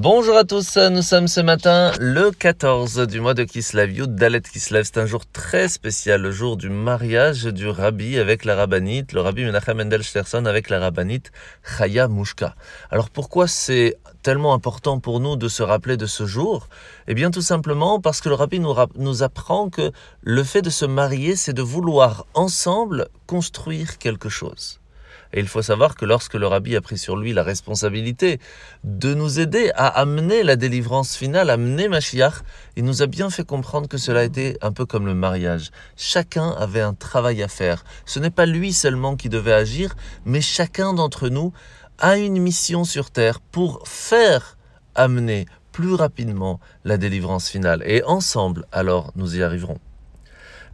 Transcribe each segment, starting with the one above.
Bonjour à tous, nous sommes ce matin le 14 du mois de Kislev, Yud Dalet Kislev. C'est un jour très spécial, le jour du mariage du rabbi avec la rabbinite, le rabbi Menachem Mendel Shterson avec la rabbinite Chaya Mushka. Alors pourquoi c'est tellement important pour nous de se rappeler de ce jour? Eh bien tout simplement parce que le rabbi nous apprend que le fait de se marier, c'est de vouloir ensemble construire quelque chose. Et il faut savoir que lorsque le rabbi a pris sur lui la responsabilité de nous aider à amener la délivrance finale, amener Mashiach, il nous a bien fait comprendre que cela était un peu comme le mariage. Chacun avait un travail à faire. Ce n'est pas lui seulement qui devait agir, mais chacun d'entre nous a une mission sur terre pour faire amener plus rapidement la délivrance finale. Et ensemble, alors, nous y arriverons.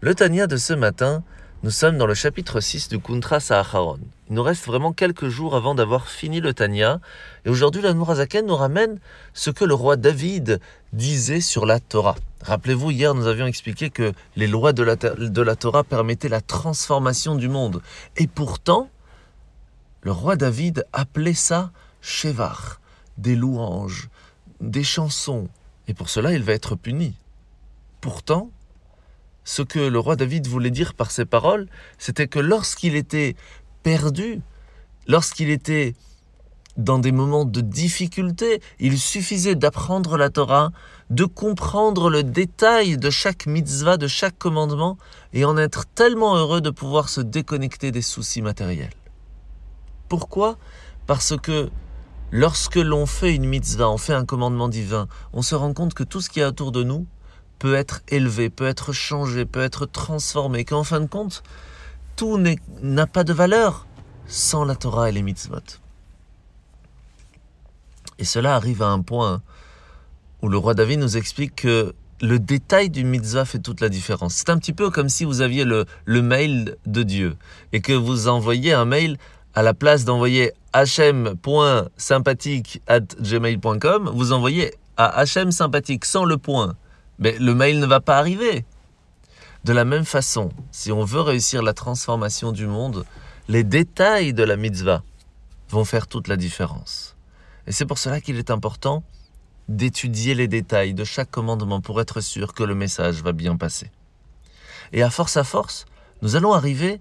Le Tania de ce matin nous sommes dans le chapitre 6 du Kuntra Saharon. Il nous reste vraiment quelques jours avant d'avoir fini le Tanya. Et aujourd'hui, la Nourazaken nous ramène ce que le roi David disait sur la Torah. Rappelez-vous, hier, nous avions expliqué que les lois de la, de la Torah permettaient la transformation du monde. Et pourtant, le roi David appelait ça Shevar, des louanges, des chansons. Et pour cela, il va être puni. Pourtant, ce que le roi David voulait dire par ces paroles, c'était que lorsqu'il était perdu, lorsqu'il était dans des moments de difficulté, il suffisait d'apprendre la Torah, de comprendre le détail de chaque mitzvah, de chaque commandement, et en être tellement heureux de pouvoir se déconnecter des soucis matériels. Pourquoi? Parce que lorsque l'on fait une mitzvah, on fait un commandement divin, on se rend compte que tout ce qui est autour de nous, peut être élevé, peut être changé, peut être transformé, qu'en fin de compte, tout n'a pas de valeur sans la Torah et les mitzvot. Et cela arrive à un point où le roi David nous explique que le détail du mitzvah fait toute la différence. C'est un petit peu comme si vous aviez le, mail de Dieu et que vous envoyez un mail à la place d'envoyer hm.sympathique@gmail.com, vous envoyez à sympathique sans le point mais le mail ne va pas arriver. De la même façon, si on veut réussir la transformation du monde, les détails de la mitzvah vont faire toute la différence. Et c'est pour cela qu'il est important d'étudier les détails de chaque commandement pour être sûr que le message va bien passer. Et à force à force, nous allons arriver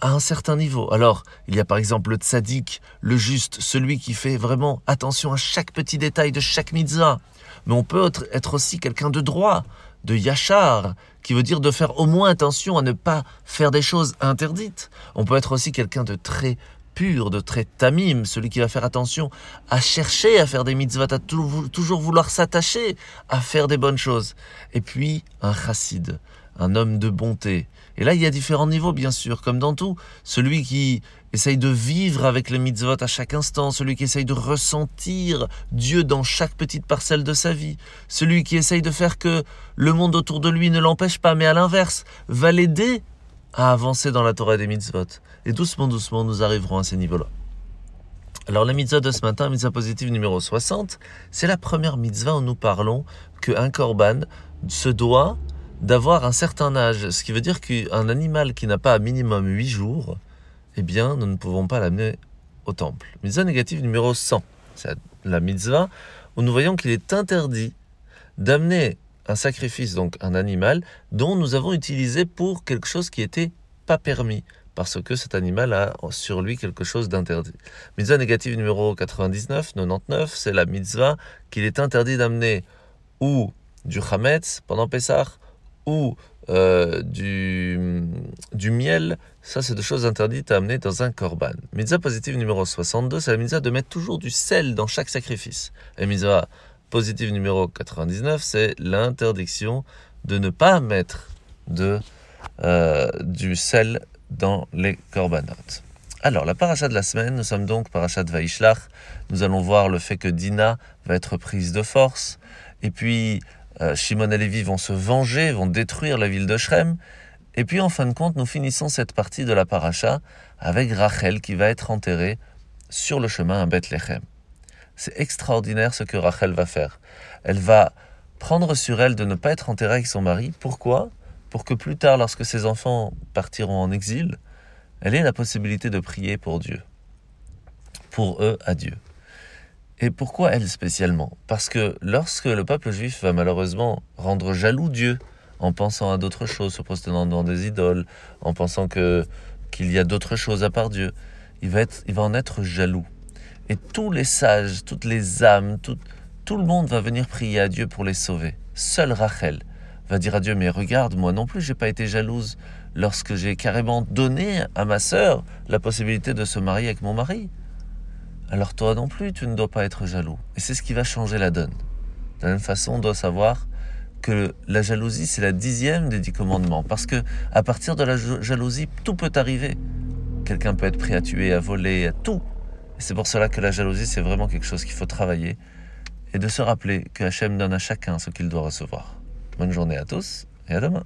à un certain niveau. Alors, il y a par exemple le tzaddik, le juste, celui qui fait vraiment attention à chaque petit détail de chaque mitzvah. Mais on peut être aussi quelqu'un de droit, de yachar, qui veut dire de faire au moins attention à ne pas faire des choses interdites. On peut être aussi quelqu'un de très pur, de très tamim, celui qui va faire attention à chercher à faire des mitzvahs, à toujours vouloir s'attacher à faire des bonnes choses. Et puis, un chassid, un homme de bonté. Et là, il y a différents niveaux, bien sûr, comme dans tout. Celui qui essaye de vivre avec les mitzvot à chaque instant, celui qui essaye de ressentir Dieu dans chaque petite parcelle de sa vie, celui qui essaye de faire que le monde autour de lui ne l'empêche pas, mais à l'inverse, va l'aider à avancer dans la Torah des mitzvot. Et doucement, doucement, nous arriverons à ces niveaux-là. Alors la mitzvah de ce matin, mitzvah positive numéro 60, c'est la première mitzvah où nous parlons qu'un korban se doit d'avoir un certain âge, ce qui veut dire qu'un animal qui n'a pas minimum 8 jours, eh bien, nous ne pouvons pas l'amener au temple. Mitzvah négative numéro 100, c'est la mitzvah où nous voyons qu'il est interdit d'amener un sacrifice, donc un animal, dont nous avons utilisé pour quelque chose qui n'était pas permis, parce que cet animal a sur lui quelque chose d'interdit. Mitzvah négative numéro 99, 99, c'est la mitzvah qu'il est interdit d'amener ou du chametz pendant Pessah, ou euh, du, miel, ça c'est des choses interdites à amener dans un korban. Mitzvah positive numéro 62, c'est la mitzvah de mettre toujours du sel dans chaque sacrifice. Et mitzvah positive numéro 99, c'est l'interdiction de ne pas mettre de, euh, du sel dans les korbanot. Alors, la paracha de la semaine, nous sommes donc paracha de Vaishlach. Nous allons voir le fait que Dina va être prise de force. Et puis, Shimon et Lévi vont se venger, vont détruire la ville de Shrem. Et puis en fin de compte, nous finissons cette partie de la paracha avec Rachel qui va être enterrée sur le chemin à Bethléem. C'est extraordinaire ce que Rachel va faire. Elle va prendre sur elle de ne pas être enterrée avec son mari. Pourquoi? Pour que plus tard, lorsque ses enfants partiront en exil, elle ait la possibilité de prier pour Dieu. Pour eux, à Dieu. Et pourquoi elle spécialement? Parce que lorsque le peuple juif va malheureusement rendre jaloux Dieu en pensant à d'autres choses, se prostituant devant des idoles, en pensant que qu'il y a d'autres choses à part Dieu, il va, être, il va en être jaloux. Et tous les sages, toutes les âmes, tout, tout le monde va venir prier à Dieu pour les sauver. Seule Rachel va dire à Dieu, mais regarde, moi non plus, j'ai pas été jalouse lorsque j'ai carrément donné à ma sœur la possibilité de se marier avec mon mari. Alors toi non plus, tu ne dois pas être jaloux. Et c'est ce qui va changer la donne. De la même façon, on doit savoir que la jalousie, c'est la dixième des dix commandements. Parce que à partir de la jalousie, tout peut arriver. Quelqu'un peut être prêt à tuer, à voler, à tout. Et c'est pour cela que la jalousie, c'est vraiment quelque chose qu'il faut travailler et de se rappeler que Hachem donne à chacun ce qu'il doit recevoir. Bonne journée à tous et à demain.